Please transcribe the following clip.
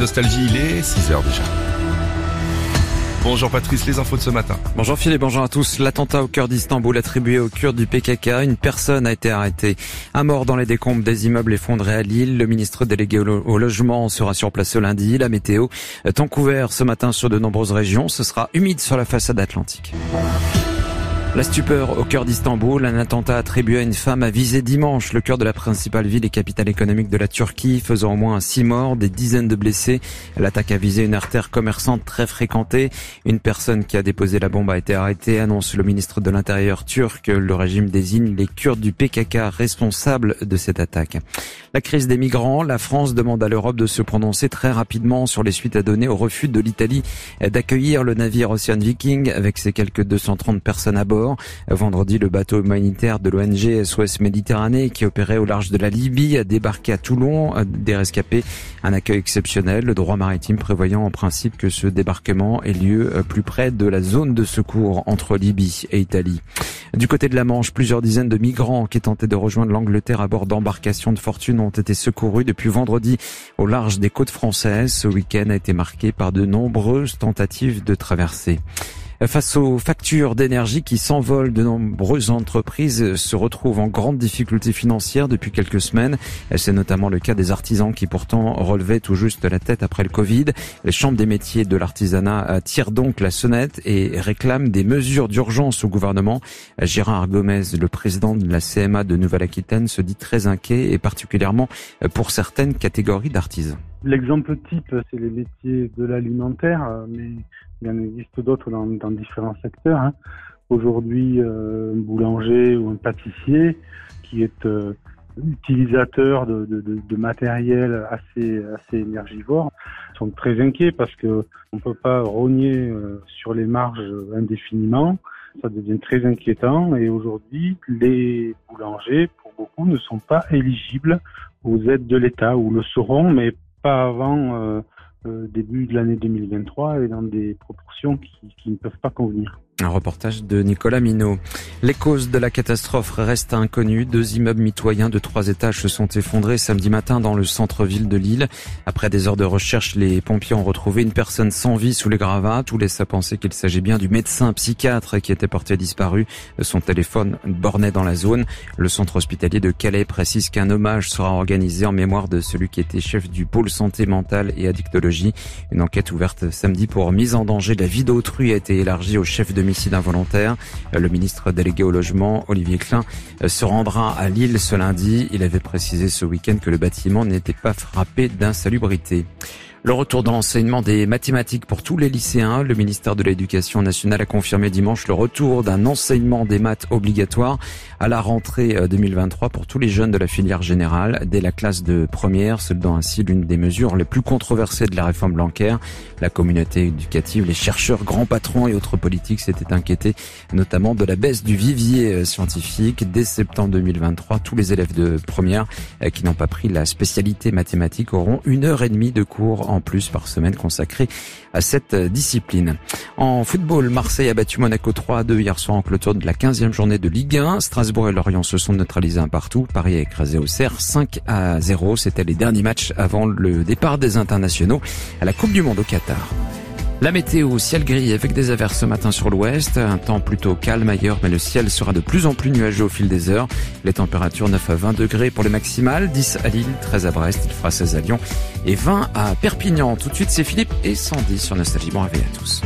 Nostalgie, il est 6h déjà. Bonjour Patrice, les infos de ce matin. Bonjour Philippe, bonjour à tous. L'attentat au cœur d'Istanbul attribué au Kurdes du PKK, une personne a été arrêtée. Un mort dans les décombres des immeubles effondrés à Lille. Le ministre délégué au logement sera sur place ce lundi. La météo, temps couvert ce matin sur de nombreuses régions. Ce sera humide sur la façade atlantique. La stupeur au cœur d'Istanbul, un attentat attribué à une femme a visé dimanche le cœur de la principale ville et capitale économique de la Turquie, faisant au moins six morts, des dizaines de blessés. L'attaque a visé une artère commerçante très fréquentée. Une personne qui a déposé la bombe a été arrêtée, annonce le ministre de l'Intérieur turc. Le régime désigne les Kurdes du PKK responsables de cette attaque. La crise des migrants, la France demande à l'Europe de se prononcer très rapidement sur les suites à donner au refus de l'Italie d'accueillir le navire Ocean Viking avec ses quelques 230 personnes à bord. Vendredi, le bateau humanitaire de l'ONG SOS Méditerranée qui opérait au large de la Libye a débarqué à Toulon, des rescapés. Un accueil exceptionnel, le droit maritime prévoyant en principe que ce débarquement ait lieu euh, plus près de la zone de secours entre Libye et Italie. Du côté de la Manche, plusieurs dizaines de migrants qui tentaient de rejoindre l'Angleterre à bord d'embarcations de fortune ont été secourus depuis vendredi au large des côtes françaises. Ce week-end a été marqué par de nombreuses tentatives de traversée. Face aux factures d'énergie qui s'envolent, de nombreuses entreprises se retrouvent en grande difficulté financière depuis quelques semaines. C'est notamment le cas des artisans qui pourtant relevaient tout juste la tête après le Covid. Les chambres des métiers de l'artisanat tirent donc la sonnette et réclament des mesures d'urgence au gouvernement. Gérard Gomez, le président de la CMA de Nouvelle-Aquitaine, se dit très inquiet et particulièrement pour certaines catégories d'artisans. L'exemple type, c'est les métiers de l'alimentaire, mais il y en existe d'autres dans, différents secteurs. Hein. Aujourd'hui, euh, un boulanger ou un pâtissier qui est euh, utilisateur de, matériel assez, assez énergivore sont très inquiets parce que on peut pas rogner euh, sur les marges indéfiniment. Ça devient très inquiétant et aujourd'hui, les boulangers, pour beaucoup, ne sont pas éligibles aux aides de l'État ou le seront, mais pas avant euh, euh, début de l'année 2023 et dans des proportions qui, qui ne peuvent pas convenir. Un reportage de Nicolas Minot. Les causes de la catastrophe restent inconnues. Deux immeubles mitoyens de trois étages se sont effondrés samedi matin dans le centre-ville de Lille. Après des heures de recherche, les pompiers ont retrouvé une personne sans vie sous les gravats. Tout laisse à penser qu'il s'agit bien du médecin psychiatre qui était porté disparu. Son téléphone bornait dans la zone. Le centre hospitalier de Calais précise qu'un hommage sera organisé en mémoire de celui qui était chef du pôle santé mentale et addictologie. Une enquête ouverte samedi pour mise en danger de la vie d'autrui a été élargie au chef de homicide involontaire. Le ministre délégué au logement, Olivier Klein, se rendra à Lille ce lundi. Il avait précisé ce week-end que le bâtiment n'était pas frappé d'insalubrité. Le retour dans l'enseignement des mathématiques pour tous les lycéens. Le ministère de l'Éducation nationale a confirmé dimanche le retour d'un enseignement des maths obligatoire à la rentrée 2023 euh, pour tous les jeunes de la filière générale dès la classe de première, soldant ainsi l'une des mesures les plus controversées de la réforme bancaire. La communauté éducative, les chercheurs, grands patrons et autres politiques s'étaient inquiétés notamment de la baisse du vivier euh, scientifique. Dès septembre 2023, tous les élèves de première euh, qui n'ont pas pris la spécialité mathématique auront une heure et demie de cours en plus par semaine consacrée à cette discipline. En football, Marseille a battu Monaco 3 à 2 hier soir en clôture de la 15e journée de Ligue 1. Strasbourg et Lorient se sont neutralisés un partout. Paris a écrasé au Auxerre 5 à 0. C'était les derniers matchs avant le départ des internationaux à la Coupe du Monde au Qatar. La météo, ciel gris avec des averses ce matin sur l'ouest, un temps plutôt calme ailleurs, mais le ciel sera de plus en plus nuageux au fil des heures. Les températures 9 à 20 degrés pour les maximales, 10 à Lille, 13 à Brest, il fera 16 à Lyon et 20 à Perpignan. Tout de suite, c'est Philippe et Sandy sur Nostalgie. Bon réveil à tous.